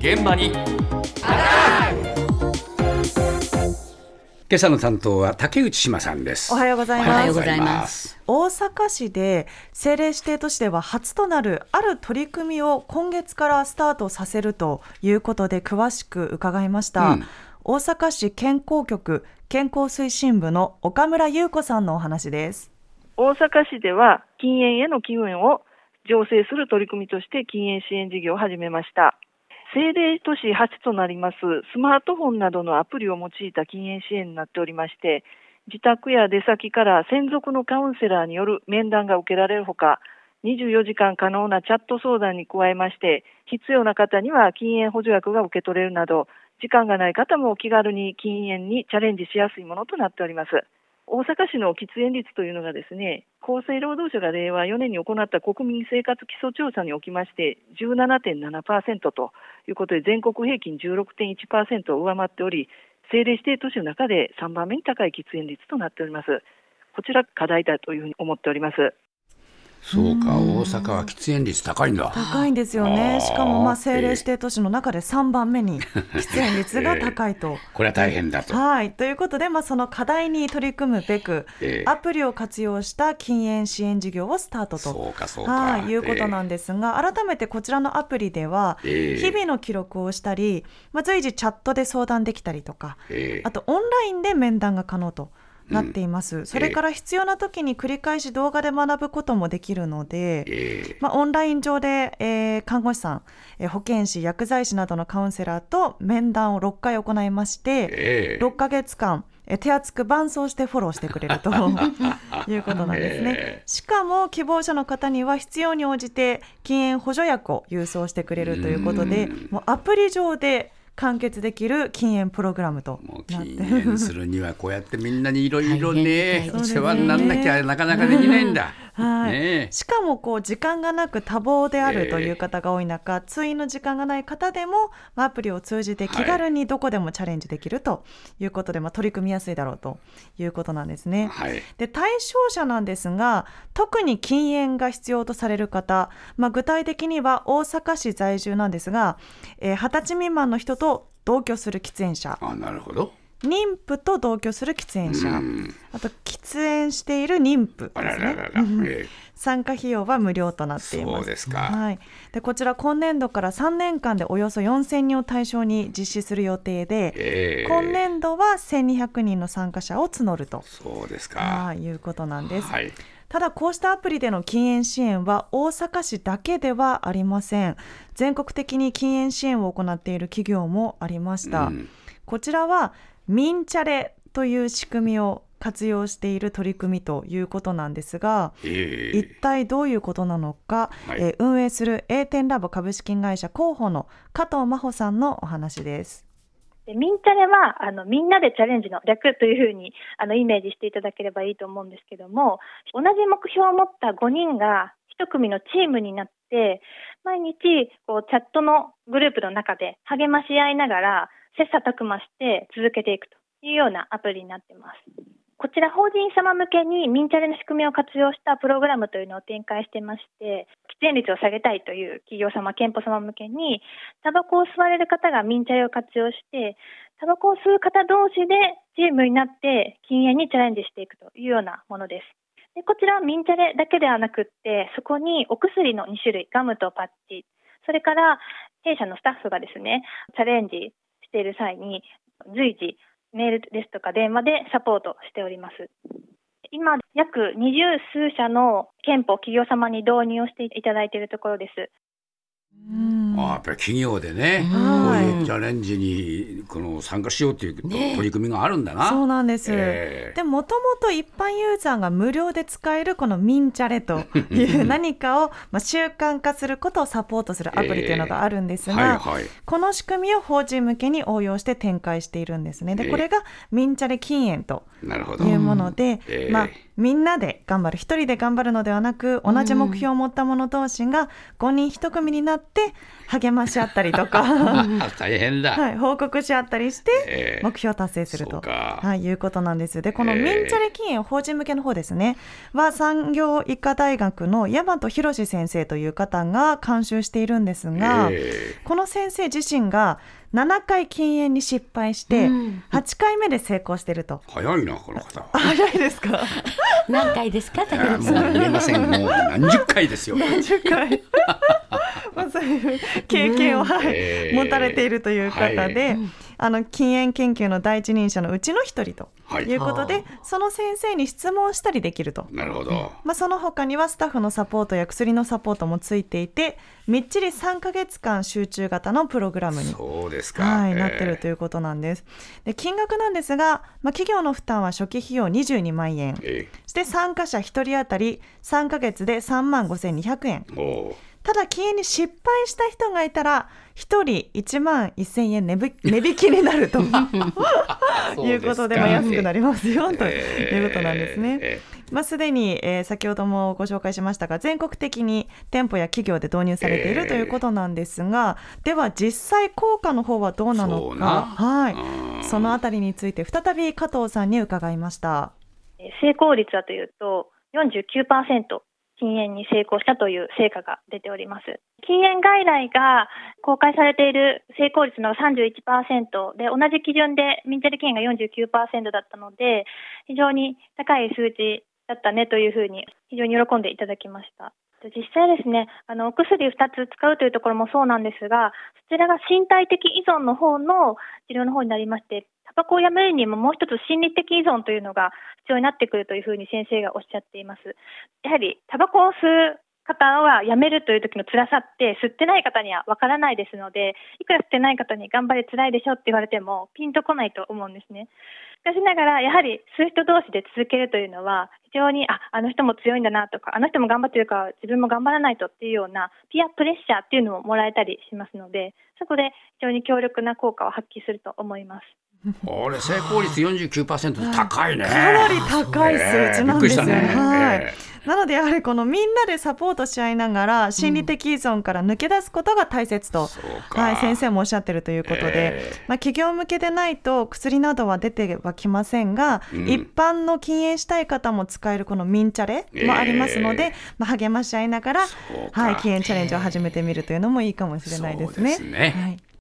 現場に今朝の担当は竹内島さんですおはようございます。おはようございます大阪市で政令指定都市では初となるある取り組みを今月からスタートさせるということで詳しく伺いました。うん大阪市健康局健康推進部の岡村優子さんのお話です。大阪市では禁煙への機運を醸成する取り組みとして禁煙支援事業を始めました。政令都市初となりますスマートフォンなどのアプリを用いた禁煙支援になっておりまして、自宅や出先から専属のカウンセラーによる面談が受けられるほか、24時間可能なチャット相談に加えまして、必要な方には禁煙補助薬が受け取れるなど、時間がない方も気軽に禁煙にチャレンジしやすいものとなっております。大阪市の喫煙率というのがですね、厚生労働省が令和4年に行った国民生活基礎調査におきまして、17.7%ということで、全国平均16.1%を上回っており、政令指定都市の中で3番目に高い喫煙率となっております。こちら課題だというふうに思っております。そうか大阪は喫煙率高いんだ。高いんですよね。しかもまあ政令指定都市の中で3番目に 喫煙率が高いと。これは大変だと。はい、ということで、まあ、その課題に取り組むべく、ええ。アプリを活用した禁煙支援事業をスタートと。そうかそうか。はい、いうことなんですが、改めてこちらのアプリでは、ええ。日々の記録をしたり、まあ、随時チャットで相談できたりとか、ええ。あとオンラインで面談が可能となっています。それから必要な時に繰り返し動画で学ぶこともできるので、ええ。まあ、オンライン上で、えー看護師さん、えー保健師、薬剤師などのカウンセラーと面談を6回行いまして、ええ。6ヶ月間、えー手厚く伴走してフォローしてくれると いうことなんですね。えしかも希望者の方には必要に応じて禁煙補助薬を郵送してくれるということで、もうアプリ上で完結できる禁煙プログラムともう禁なって煙するにはこうやってみんなにいろいろ大ね変大変世話になんなきゃなかなかできないんだ。はいねえしかもこう時間がなく多忙であるという方が多い中、通院の時間がない方でもまあアプリを通じて気軽にどこでもチャレンジできるということで、まあ、取り組みやすいだろうということなんですね。はい。で対象者なんですが特に禁煙が必要とされる方、まあ、具体的には大阪市在住なんですがえー二十、歳未満の人と同居する喫煙者あなるほど。妊婦と同居する喫煙者。うん。あと喫煙している妊婦あですね。らららら。え参加費用は無料となえっています。そうですか。はい、でこちら今年度から3年間でおよそ4000人を対象に実施する予定で、ええ。今年度は1200人の参加者を募ると。そうですか。はいいうことなんです。はい。ただこうしたアプリでの禁煙支援は大阪市だけではありません。全国的に禁煙支援を行っている企業もありました、うんこちらはミンチャレという仕組みを活用している取り組みということなんですがええ一体どういうことなのか、はいえー運営する A 点ラボ株式会社広報の加藤真帆さんのお話です。でミンチャレはあのみんなでチャレンジの略というふうにあのイメージしていただければいいと思うんですけども同じ目標を持った5人が1組のチームになって毎日こうチャットのグループの中で励まし合いながら切磋琢磨して続けていくというようなアプリになってます。こちら法人様向けにミンチャレの仕組みを活用したプログラムというのを展開してまして喫煙率を下げたいという企業様、店舗様向けにタバコを吸われる方がミンチャレを活用して、タバコを吸う方同士でチームになって禁煙にチャレンジしていくというようなものです。でこちらはミンチャレだけではなくって、そこにお薬の2種類、ガムとパッチ、それから弊社のスタッフがですね、チャレンジしている際に随時メールですとか電話でサポートしております。今、約二十数社の憲法企業様に導入をしていただいているところです。うんあやっぱり企業でね、はいこういうチャレンジにこの参加しようというね取り組みがあるんだな。そうなんです。ええでもともと一般ユーザーが無料で使えるこのミンチャレという 何かをまあ習慣化することをサポートするアプリというのがあるんですが、はいはい。この仕組みを法人向けに応用して展開しているんですね。で、ええこれがミンチャレ禁煙と。いうもので、ええまあ、みんなで頑張る一人で頑張るのではなく同じ目標を持った者同士が5人1組になっって励まし合ったりとか、大変だ。はい、報告し合ったりしてえー目標達成すると、はい、いうことなんです。でこのえーミンチャレ禁煙法人向けの方ですね。は産業医科大学の大和博先生という方が監修しているんですが、え。この先生自身が7回禁煙に失敗してうん8回目で成功していると。ー早いなこの方は。早いですか？何回ですか？竹内言えません。もう何十回ですよ。10回？まあそういう経験を、はいえー持たれているという方で、はいあの禁煙研究の第一人者のうちの一人とはいいうことで、その先生に質問したりできると。なるほど。まあ、その他にはスタッフのサポートや薬のサポートもついていてみっちり3ヶ月間集中型のプログラムにそうですか。はい、えーなってるということなんです。で金額なんですが、まあ、企業の負担は初期費用22万円えそして参加者1人当たり3ヶ月で3万5200円ーおーただ禁煙に失敗した人がいたら1人1万1000円値引値引きになると いうことで、まあ、安くなりますよと。いうことなんですね。えまあ、すでに、えー先ほどもご紹介しましたが全国的に店舗や企業で導入されているえー。ということなんですが、では実際効果の方はどうなのそうな。か、はい、ーそのあたりについて再び加藤さんに伺いました。えー成功率はというと49%禁煙に成功したという成果が出ております。禁煙外来が公開されている成功率の31%で、同じ基準でミンチャリ禁煙が49%だったので、非常に高い数値だったねというふうに非常に喜んでいただきました。実際ですね、あの、お薬2つ使うというところもそうなんですが、そちらが身体的依存の方の治療の方になりまして、タバコをやめるにももう一つ心理的依存というのが必要になってくるというふうに先生がおっしゃっています。やはり、タバコを吸う方はやめるという時の辛さって吸ってない方にはわからないですので、いくら吸ってない方に頑張れ辛いでしょって言われてもピンとこないと思うんですね。しかしながら、やはり吸う人同士で続けるというのは、非常に、あ、あの人も強いんだなとか、あの人も頑張ってるから自分も頑張らないとっていうような、ピアプレッシャーっていうのももらえたりしますので、そこで非常に強力な効果を発揮すると思います。これ成功率49%高いね。かなり高い数値なんですよね。はい。えなのでやはりこのみんなでサポートし合いながら心理的依存から抜け出すことが大切と、そうか。はい、先生もおっしゃってるということで、えまあ、企業向けでないと薬などは出てはきませんが、うん。一般の禁煙したい方も使えるこのミンチャレもありますので、えまあ、励まし合いながら、はい、禁煙チャレンジを始めてみるというのもいいかもしれないですね。すね。はい